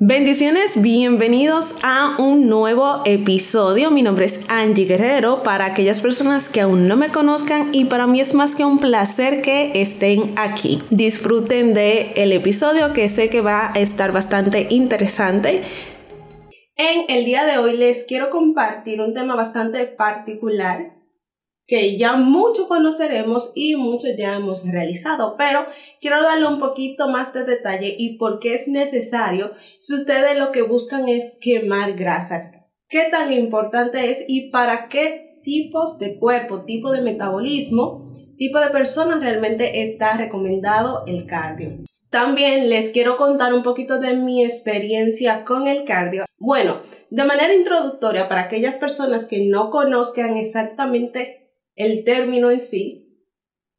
Bendiciones, bienvenidos a un nuevo episodio. Mi nombre es Angie Guerrero. Para aquellas personas que aún no me conozcan y para mí es más que un placer que estén aquí. Disfruten de el episodio que sé que va a estar bastante interesante. En el día de hoy les quiero compartir un tema bastante particular que ya mucho conoceremos y mucho ya hemos realizado, pero quiero darle un poquito más de detalle y por qué es necesario si ustedes lo que buscan es quemar grasa. ¿Qué tan importante es y para qué tipos de cuerpo, tipo de metabolismo, tipo de personas realmente está recomendado el cardio? También les quiero contar un poquito de mi experiencia con el cardio. Bueno, de manera introductoria, para aquellas personas que no conozcan exactamente el término en sí.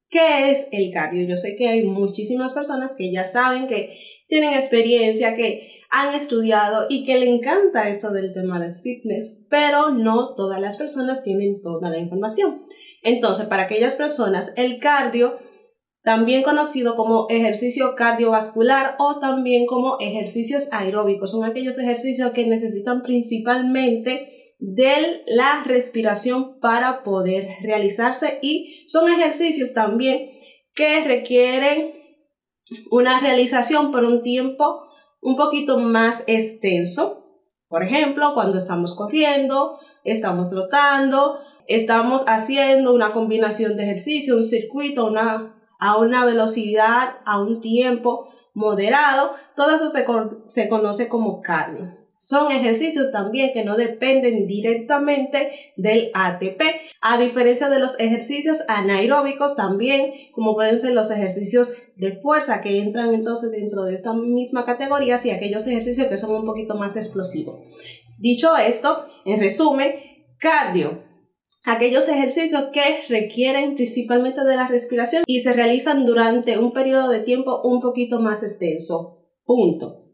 ¿Qué es el cardio? Yo sé que hay muchísimas personas que ya saben, que tienen experiencia, que han estudiado y que le encanta esto del tema de fitness, pero no todas las personas tienen toda la información. Entonces, para aquellas personas, el cardio, también conocido como ejercicio cardiovascular o también como ejercicios aeróbicos, son aquellos ejercicios que necesitan principalmente de la respiración para poder realizarse y son ejercicios también que requieren una realización por un tiempo un poquito más extenso. Por ejemplo, cuando estamos corriendo, estamos trotando, estamos haciendo una combinación de ejercicio, un circuito una, a una velocidad, a un tiempo moderado, todo eso se, se conoce como cardio. Son ejercicios también que no dependen directamente del ATP, a diferencia de los ejercicios anaeróbicos también, como pueden ser los ejercicios de fuerza que entran entonces dentro de esta misma categoría y aquellos ejercicios que son un poquito más explosivos. Dicho esto, en resumen, cardio, aquellos ejercicios que requieren principalmente de la respiración y se realizan durante un periodo de tiempo un poquito más extenso. Punto.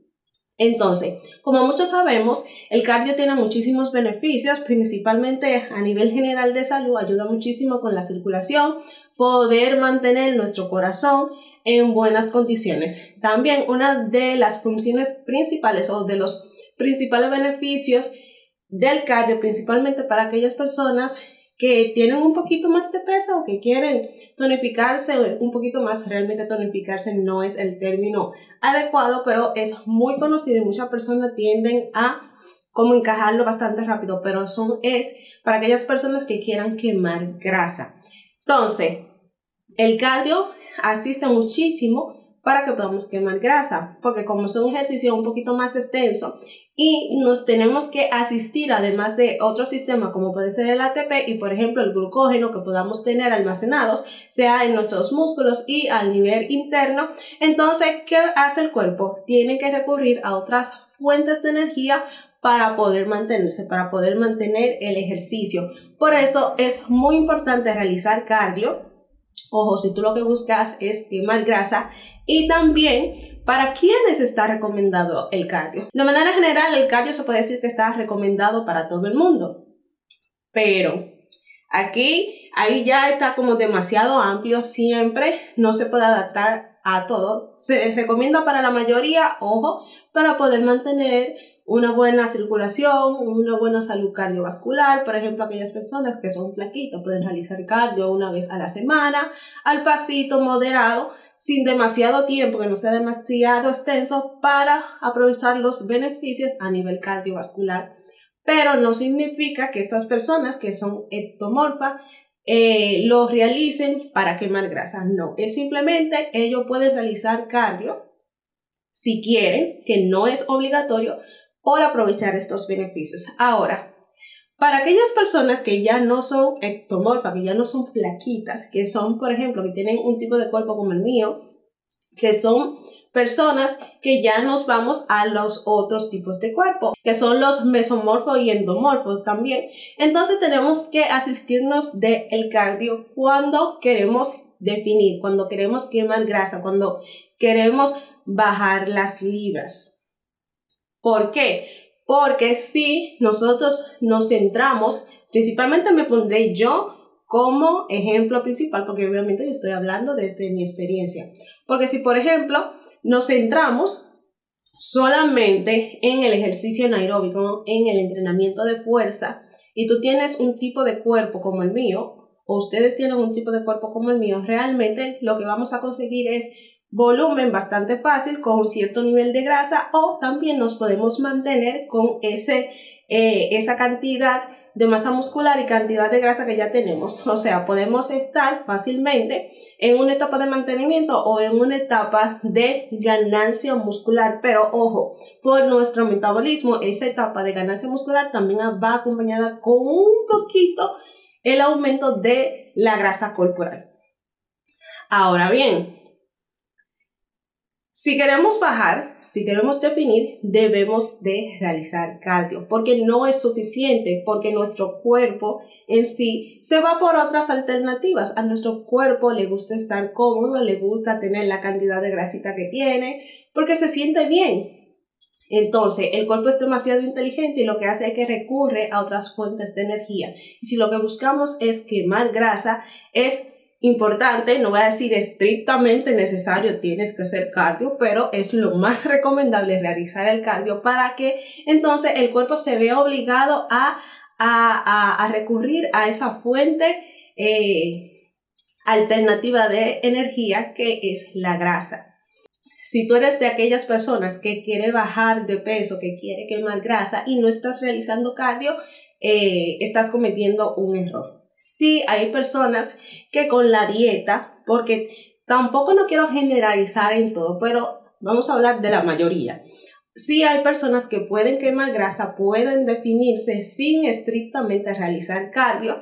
Entonces, como muchos sabemos, el cardio tiene muchísimos beneficios, principalmente a nivel general de salud, ayuda muchísimo con la circulación, poder mantener nuestro corazón en buenas condiciones. También una de las funciones principales o de los principales beneficios del cardio, principalmente para aquellas personas que tienen un poquito más de peso o que quieren tonificarse un poquito más, realmente tonificarse no es el término adecuado, pero es muy conocido y muchas personas tienden a como encajarlo bastante rápido, pero son es para aquellas personas que quieran quemar grasa. Entonces, el cardio asiste muchísimo para que podamos quemar grasa, porque como es un ejercicio un poquito más extenso y nos tenemos que asistir además de otro sistema como puede ser el ATP y por ejemplo el glucógeno que podamos tener almacenados sea en nuestros músculos y al nivel interno entonces ¿qué hace el cuerpo? tiene que recurrir a otras fuentes de energía para poder mantenerse, para poder mantener el ejercicio. Por eso es muy importante realizar cardio. Ojo, si tú lo que buscas es quemar grasa, y también para quiénes está recomendado el cardio. De manera general, el cardio se puede decir que está recomendado para todo el mundo, pero aquí, ahí ya está como demasiado amplio, siempre no se puede adaptar a todo. Se recomienda para la mayoría, ojo, para poder mantener una buena circulación, una buena salud cardiovascular. Por ejemplo, aquellas personas que son flaquitas pueden realizar cardio una vez a la semana, al pasito moderado sin demasiado tiempo, que no sea demasiado extenso para aprovechar los beneficios a nivel cardiovascular. Pero no significa que estas personas que son ectomorfas eh, lo realicen para quemar grasa. No, es simplemente ellos pueden realizar cardio si quieren, que no es obligatorio, por aprovechar estos beneficios. Ahora, para aquellas personas que ya no son ectomorfas, que ya no son flaquitas, que son, por ejemplo, que tienen un tipo de cuerpo como el mío, que son personas que ya nos vamos a los otros tipos de cuerpo, que son los mesomorfos y endomorfos también. Entonces tenemos que asistirnos del el cardio cuando queremos definir, cuando queremos quemar grasa, cuando queremos bajar las libras. ¿Por qué? Porque si nosotros nos centramos, principalmente me pondré yo como ejemplo principal, porque obviamente yo estoy hablando desde mi experiencia. Porque si, por ejemplo, nos centramos solamente en el ejercicio anaeróbico, en el entrenamiento de fuerza, y tú tienes un tipo de cuerpo como el mío, o ustedes tienen un tipo de cuerpo como el mío, realmente lo que vamos a conseguir es volumen bastante fácil con un cierto nivel de grasa o también nos podemos mantener con ese, eh, esa cantidad de masa muscular y cantidad de grasa que ya tenemos. O sea, podemos estar fácilmente en una etapa de mantenimiento o en una etapa de ganancia muscular. Pero ojo, por nuestro metabolismo, esa etapa de ganancia muscular también va acompañada con un poquito el aumento de la grasa corporal. Ahora bien, si queremos bajar, si queremos definir, debemos de realizar cardio, porque no es suficiente, porque nuestro cuerpo en sí se va por otras alternativas. A nuestro cuerpo le gusta estar cómodo, le gusta tener la cantidad de grasita que tiene, porque se siente bien. Entonces, el cuerpo es demasiado inteligente y lo que hace es que recurre a otras fuentes de energía. Y si lo que buscamos es quemar grasa, es importante, no voy a decir estrictamente necesario, tienes que hacer cardio, pero es lo más recomendable realizar el cardio para que entonces el cuerpo se vea obligado a, a, recurrir a esa fuente eh, alternativa de energía que es la grasa. Si tú eres de aquellas personas que quiere bajar de peso, que quiere quemar grasa y no estás realizando cardio, eh, estás cometiendo un error sí hay personas que con la dieta, porque tampoco no quiero generalizar en todo, pero vamos a hablar de la mayoría. Sí hay personas que pueden quemar grasa, pueden definirse sin estrictamente realizar cardio,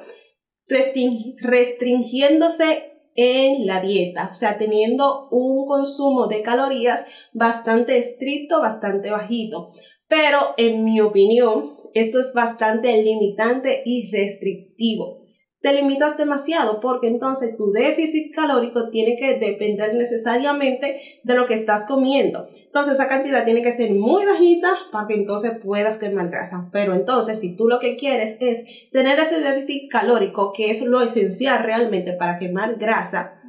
restringiéndose en la dieta, o sea, teniendo un consumo de calorías bastante estricto, bastante bajito. Pero en mi opinión, esto es bastante limitante y restrictivo te limitas demasiado porque entonces tu déficit calórico tiene que depender necesariamente de lo que estás comiendo. Entonces esa cantidad tiene que ser muy bajita para que entonces puedas quemar grasa. Pero entonces si tú lo que quieres es tener ese déficit calórico que es lo esencial realmente para quemar grasa,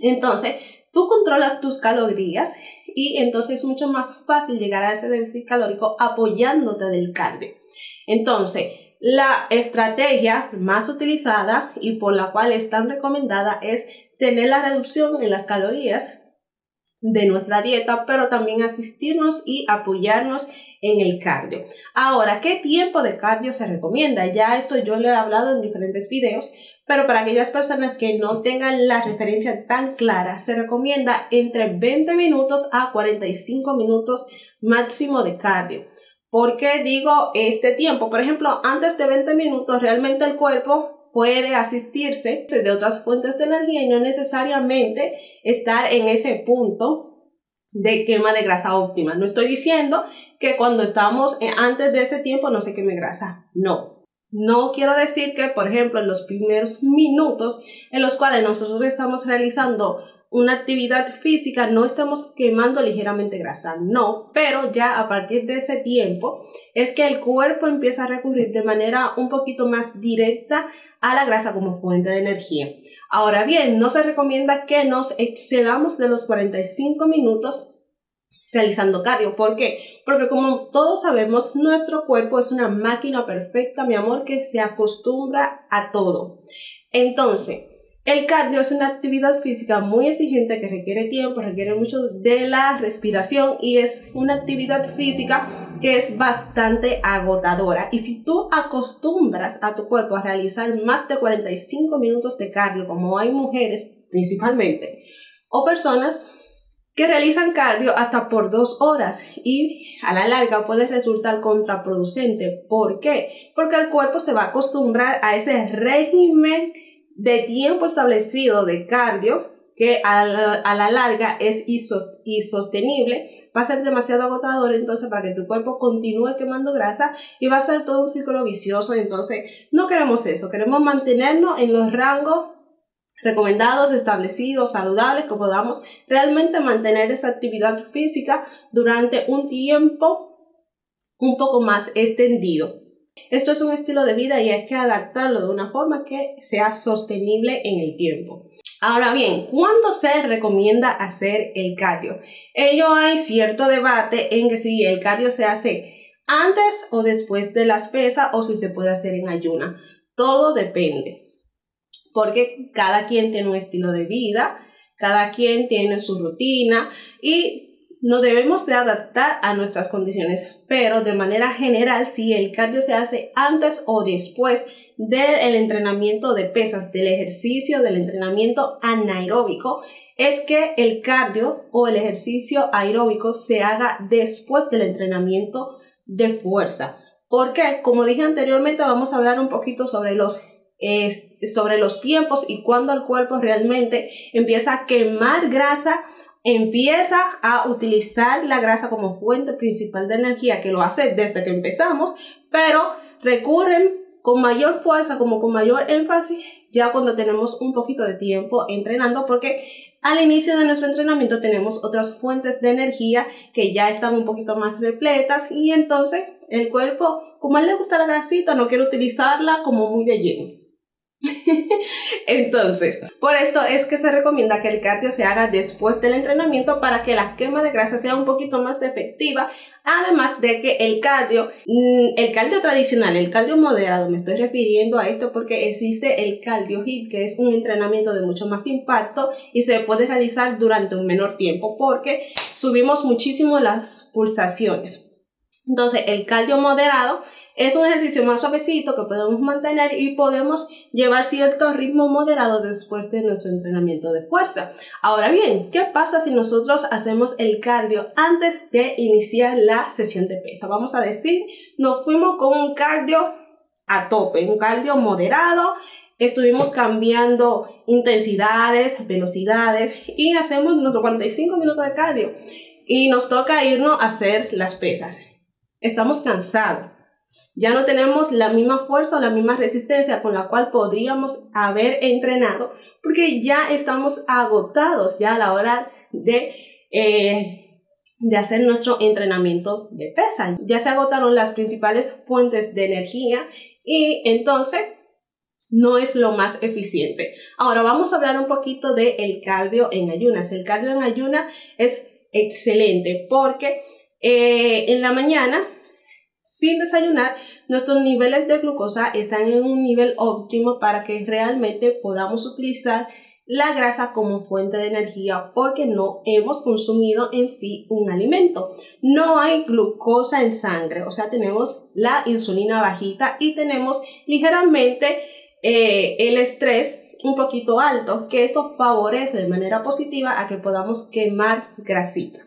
entonces tú controlas tus calorías y entonces es mucho más fácil llegar a ese déficit calórico apoyándote del cardio. Entonces, la estrategia más utilizada y por la cual es tan recomendada es tener la reducción en las calorías de nuestra dieta, pero también asistirnos y apoyarnos en el cardio. Ahora, ¿qué tiempo de cardio se recomienda? Ya esto yo lo he hablado en diferentes videos, pero para aquellas personas que no tengan la referencia tan clara, se recomienda entre 20 minutos a 45 minutos máximo de cardio. ¿Por qué digo este tiempo? Por ejemplo, antes de 20 minutos realmente el cuerpo puede asistirse de otras fuentes de energía y no necesariamente estar en ese punto de quema de grasa óptima. No estoy diciendo que cuando estamos antes de ese tiempo no se queme grasa. No. No quiero decir que, por ejemplo, en los primeros minutos en los cuales nosotros estamos realizando una actividad física, no estamos quemando ligeramente grasa, no, pero ya a partir de ese tiempo es que el cuerpo empieza a recurrir de manera un poquito más directa a la grasa como fuente de energía. Ahora bien, no se recomienda que nos excedamos de los 45 minutos realizando cardio. ¿Por qué? Porque como todos sabemos, nuestro cuerpo es una máquina perfecta, mi amor, que se acostumbra a todo. Entonces, el cardio es una actividad física muy exigente que requiere tiempo, requiere mucho de la respiración y es una actividad física que es bastante agotadora. Y si tú acostumbras a tu cuerpo a realizar más de 45 minutos de cardio, como hay mujeres principalmente, o personas que realizan cardio hasta por dos horas y a la larga puede resultar contraproducente. ¿Por qué? Porque el cuerpo se va a acostumbrar a ese régimen de tiempo establecido de cardio, que a la, larga es insostenible, va a ser demasiado agotador entonces para que tu cuerpo continúe quemando grasa y va a ser todo un círculo vicioso. Entonces, no queremos eso, queremos mantenernos en los rangos recomendados, establecidos, saludables, que podamos realmente mantener esa actividad física durante un tiempo un poco más extendido. Esto es un estilo de vida y hay que adaptarlo de una forma que sea sostenible en el tiempo. Ahora bien, ¿cuándo se recomienda hacer el cardio? Ello hay cierto debate en que si el cardio se hace antes o después de las pesas o si se puede hacer en ayuna. Todo depende, porque cada quien tiene un estilo de vida, cada quien tiene su rutina y no debemos de adaptar a nuestras condiciones, pero de manera general, si el cardio se hace antes o después del entrenamiento de pesas, del ejercicio, del entrenamiento anaeróbico, es que el cardio o el ejercicio aeróbico se haga después del entrenamiento de fuerza. Porque, como dije anteriormente, vamos a hablar un poquito sobre los, sobre los tiempos y cuando el cuerpo realmente empieza a quemar grasa, empieza a utilizar la grasa como fuente principal de energía, que lo hace desde que empezamos, pero recurren con mayor fuerza, como con mayor énfasis, ya cuando tenemos un poquito de tiempo entrenando, porque al inicio de nuestro entrenamiento tenemos otras fuentes de energía que ya están un poquito más repletas y entonces el cuerpo, como a él le gusta la grasita, no quiere utilizarla como muy de lleno. Entonces, por esto es que se recomienda que el cardio se haga después del entrenamiento para que la quema de grasa sea un poquito más efectiva. Además de que el cardio, mm, el cardio tradicional, el cardio moderado, me estoy refiriendo a esto porque existe el cardio hit, que es un entrenamiento de mucho más impacto y se puede realizar durante un menor tiempo porque subimos muchísimo las pulsaciones. Entonces, el cardio moderado es un ejercicio más suavecito que podemos mantener y podemos llevar cierto ritmo moderado después de nuestro entrenamiento de fuerza. Ahora bien, ¿qué pasa si nosotros hacemos el cardio antes de iniciar la sesión de pesa? Vamos a decir, nos fuimos con un cardio a tope, un cardio moderado, estuvimos cambiando intensidades, velocidades y hacemos nuestros 45 minutos de cardio y nos toca irnos a hacer las pesas. Estamos cansados ya no tenemos la misma fuerza o la misma resistencia con la cual podríamos haber entrenado porque ya estamos agotados ya a la hora de, eh, de hacer nuestro entrenamiento de pesa. Ya se agotaron las principales fuentes de energía y entonces no es lo más eficiente. Ahora vamos a hablar un poquito del el cardio en ayunas. El cardio en ayunas es excelente porque eh, en la mañana sin desayunar, nuestros niveles de glucosa están en un nivel óptimo para que realmente podamos utilizar la grasa como fuente de energía porque no hemos consumido en sí un alimento. No hay glucosa en sangre, o sea, tenemos la insulina bajita y tenemos ligeramente eh, el estrés un poquito alto, que esto favorece de manera positiva a que podamos quemar grasita.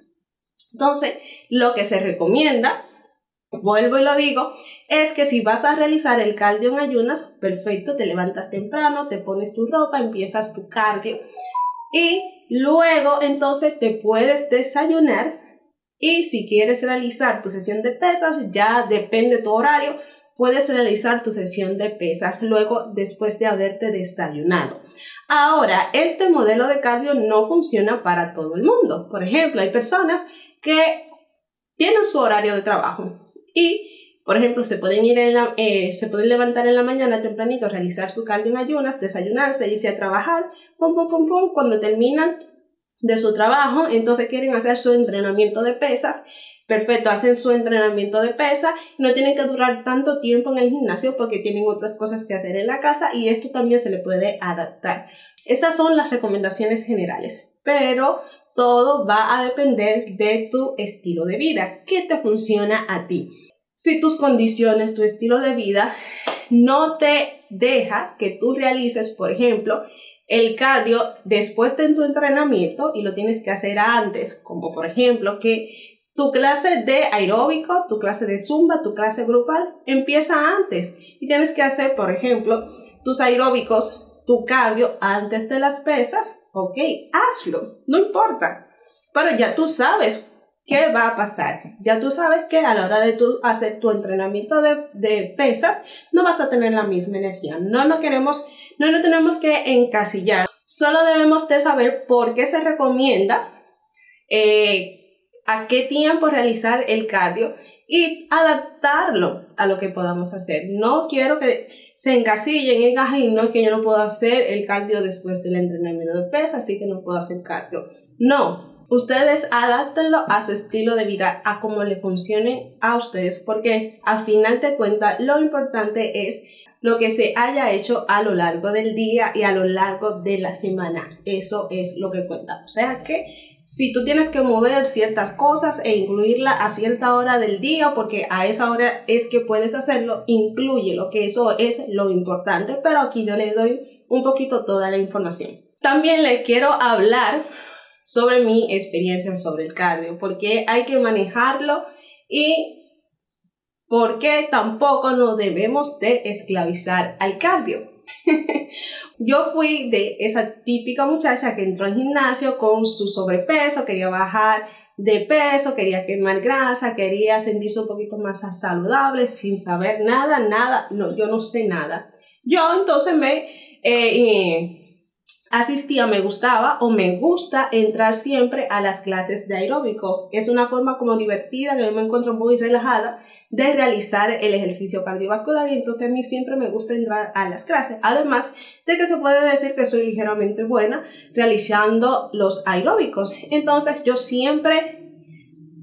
Entonces, lo que se recomienda vuelvo y lo digo, es que si vas a realizar el cardio en ayunas, perfecto, te levantas temprano, te pones tu ropa, empiezas tu cardio y luego entonces te puedes desayunar y si quieres realizar tu sesión de pesas, ya depende tu horario, puedes realizar tu sesión de pesas luego después de haberte desayunado. Ahora, este modelo de cardio no funciona para todo el mundo. Por ejemplo, hay personas que tienen su horario de trabajo, y, por ejemplo, se pueden, ir eh, se pueden levantar en la mañana tempranito, realizar su cardio en ayunas, desayunarse, irse a trabajar, pum, pum, pum, pum, cuando terminan de su trabajo, entonces quieren hacer su entrenamiento de pesas, perfecto, hacen su entrenamiento de pesas, no tienen que durar tanto tiempo en el gimnasio porque tienen otras cosas que hacer en la casa y esto también se le puede adaptar. Estas son las recomendaciones generales, pero todo va a depender de tu estilo de vida, qué te funciona a ti. Si tus condiciones, tu estilo de vida no te deja que tú realices, por ejemplo, el cardio después de tu entrenamiento y lo tienes que hacer antes, como por ejemplo que tu clase de aeróbicos, tu clase de zumba, tu clase grupal empieza antes y tienes que hacer, por ejemplo, tus aeróbicos, tu cardio antes de las pesas, ok, hazlo, no importa, pero ya tú sabes ¿qué va a pasar? Ya tú sabes que a la hora de tu hacer tu entrenamiento de, pesas, no vas a tener la misma energía. No lo queremos, no lo tenemos que encasillar. Solo debemos de saber por qué se recomienda, eh, a qué tiempo realizar el cardio y adaptarlo a lo que podamos hacer. No quiero que se encasillen y digan, no es que yo no puedo hacer el cardio después del entrenamiento de peso, así que no puedo hacer cardio. No, ustedes adáptenlo a su estilo de vida, a cómo le funcione a ustedes, porque al final de cuentas lo importante es lo que se haya hecho a lo largo del día y a lo largo de la semana. Eso es lo que cuenta. O sea que si tú tienes que mover ciertas cosas e incluirla a cierta hora del día, porque a esa hora es que puedes hacerlo, incluye lo que eso es lo importante, pero aquí yo le doy un poquito toda la información. También le quiero hablar sobre mi experiencia sobre el cardio, porque hay que manejarlo y por qué tampoco nos debemos de esclavizar al cardio. yo fui de esa típica muchacha que entró al gimnasio con su sobrepeso, quería bajar de peso, quería quemar grasa, quería sentirse un poquito más saludable sin saber nada, nada, no, yo no sé nada. Yo entonces me eh, asistía, me gustaba o me gusta entrar siempre a las clases de aeróbico. Es una forma como divertida, que yo me encuentro muy relajada de realizar el ejercicio cardiovascular y entonces a mí siempre me gusta entrar a las clases. Además de que se puede decir que soy ligeramente buena realizando los aeróbicos. Entonces yo siempre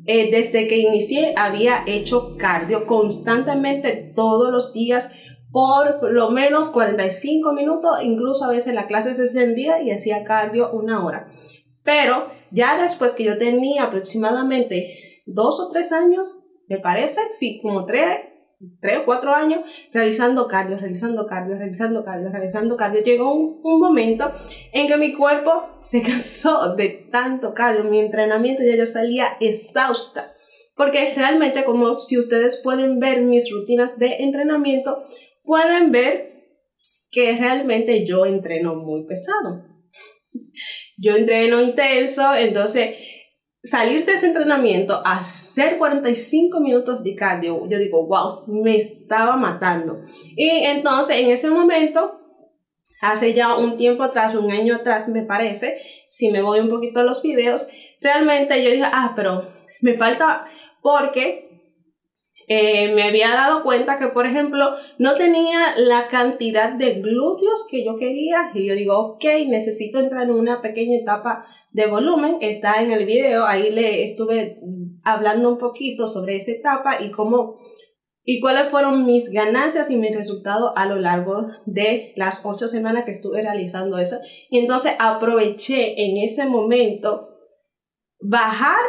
eh, desde que inicié había hecho cardio constantemente todos los días por lo menos 45 minutos, incluso a veces la clase se extendía y hacía cardio una hora. Pero ya después que yo tenía aproximadamente dos o tres años, me parece, sí, como tres, tres o cuatro años realizando cardio, realizando cardio, realizando cardio, realizando cardio. Llegó un, un, momento en que mi cuerpo se cansó de tanto cardio. Mi entrenamiento ya yo salía exhausta. Porque realmente como si ustedes pueden ver mis rutinas de entrenamiento, pueden ver que realmente yo entreno muy pesado. Yo entreno intenso, entonces salir de ese entrenamiento hacer 45 minutos de cardio, yo digo, wow, me estaba matando. Y entonces en ese momento, hace ya un tiempo atrás, un año atrás me parece, si me voy un poquito a los videos, realmente yo dije, ah, pero me falta porque eh, me había dado cuenta que, por ejemplo, no tenía la cantidad de glúteos que yo quería y yo digo, ok, necesito entrar en una pequeña etapa de volumen. Está en el video, ahí le estuve hablando un poquito sobre esa etapa y cómo y cuáles fueron mis ganancias y mis resultados a lo largo de las ocho semanas que estuve realizando eso. Y entonces aproveché en ese momento bajar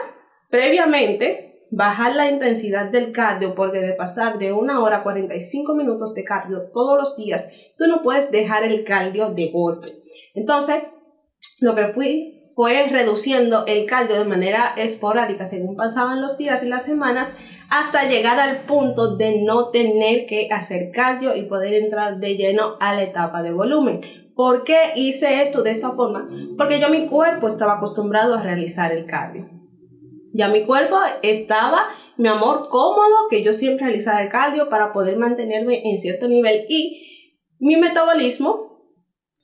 previamente bajar la intensidad del cardio, porque de pasar de una hora a 45 minutos de cardio todos los días, tú no puedes dejar el cardio de golpe. Entonces, lo que fui fue reduciendo el cardio de manera esporádica según pasaban los días y las semanas hasta llegar al punto de no tener que hacer cardio y poder entrar de lleno a la etapa de volumen. ¿Por qué hice esto de esta forma? Porque yo mi cuerpo estaba acostumbrado a realizar el cardio. Ya mi cuerpo estaba, mi amor, cómodo, que yo siempre realizaba el cardio para poder mantenerme en cierto nivel y mi metabolismo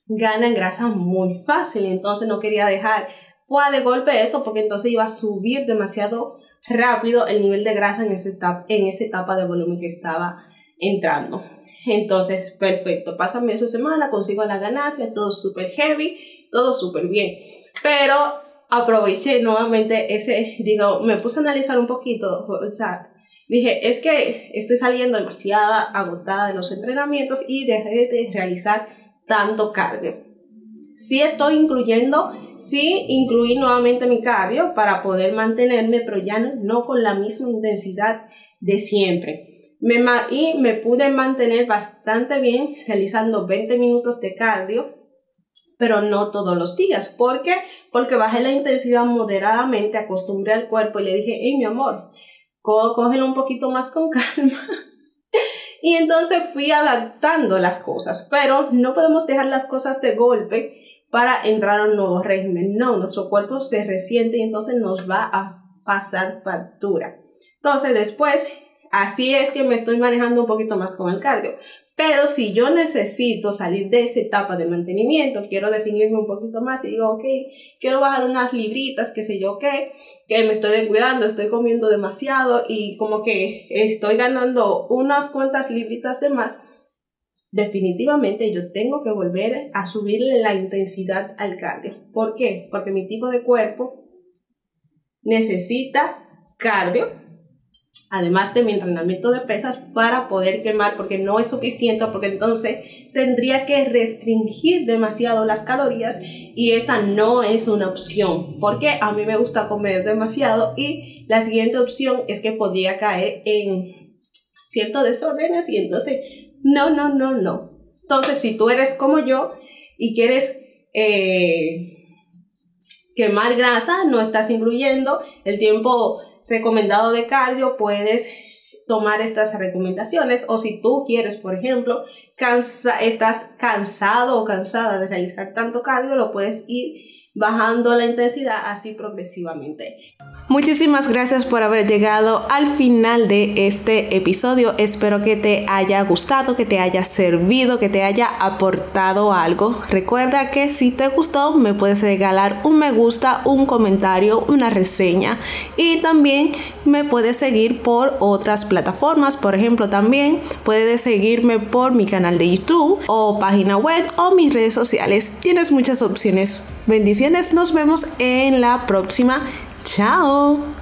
gana en grasa muy fácil, entonces no quería dejar fue de golpe eso porque entonces iba a subir demasiado rápido el nivel de grasa en, ese etapa, en esa etapa de volumen que estaba entrando. Entonces, perfecto, pásame esa semana, consigo la ganancia, todo súper heavy, todo súper bien. Pero aproveché nuevamente ese, digo, me puse a analizar un poquito, o sea, dije, es que estoy saliendo demasiado agotada de los entrenamientos y dejé de realizar tanto cardio. Sí estoy incluyendo, sí incluí nuevamente mi cardio para poder mantenerme, pero ya no, no con la misma intensidad de siempre. Me, y me pude mantener bastante bien realizando 20 minutos de cardio pero no todos los días. ¿Por qué? Porque bajé la intensidad moderadamente, acostumbré al cuerpo y le dije, hey, mi amor, cógelo un poquito más con calma. y entonces fui adaptando las cosas, pero no podemos dejar las cosas de golpe para entrar a un nuevo régimen. No, nuestro cuerpo se resiente y entonces nos va a pasar factura. Entonces después, así es que me estoy manejando un poquito más con el cardio. Pero si yo necesito salir de esa etapa de mantenimiento, quiero definirme un poquito más y digo, ok, quiero bajar unas libritas, qué sé yo qué, que me estoy descuidando, estoy comiendo demasiado y como que estoy ganando unas cuantas libritas de más, definitivamente yo tengo que volver a subirle la intensidad al cardio. ¿Por qué? Porque mi tipo de cuerpo necesita cardio, además de mi entrenamiento de pesas, para poder quemar, porque no es suficiente, porque entonces tendría que restringir demasiado las calorías y esa no es una opción, porque a mí me gusta comer demasiado y la siguiente opción es que podría caer en ciertos desórdenes y entonces, no, no, no, no. Entonces, si tú eres como yo y quieres... Eh, quemar grasa, no estás incluyendo el tiempo recomendado de cardio, puedes tomar estas recomendaciones. O si tú quieres, por ejemplo, estás cansado o cansada de realizar tanto cardio, lo puedes ir bajando la intensidad así progresivamente. Muchísimas gracias por haber llegado al final de este episodio. Espero que te haya gustado, que te haya servido, que te haya aportado algo. Recuerda que si te gustó me puedes regalar un me gusta, un comentario, una reseña y también me puedes seguir por otras plataformas. Por ejemplo, también puedes seguirme por mi canal de YouTube o página web o mis redes sociales. Tienes muchas opciones. Bendiciones, nos vemos en la próxima. Chao.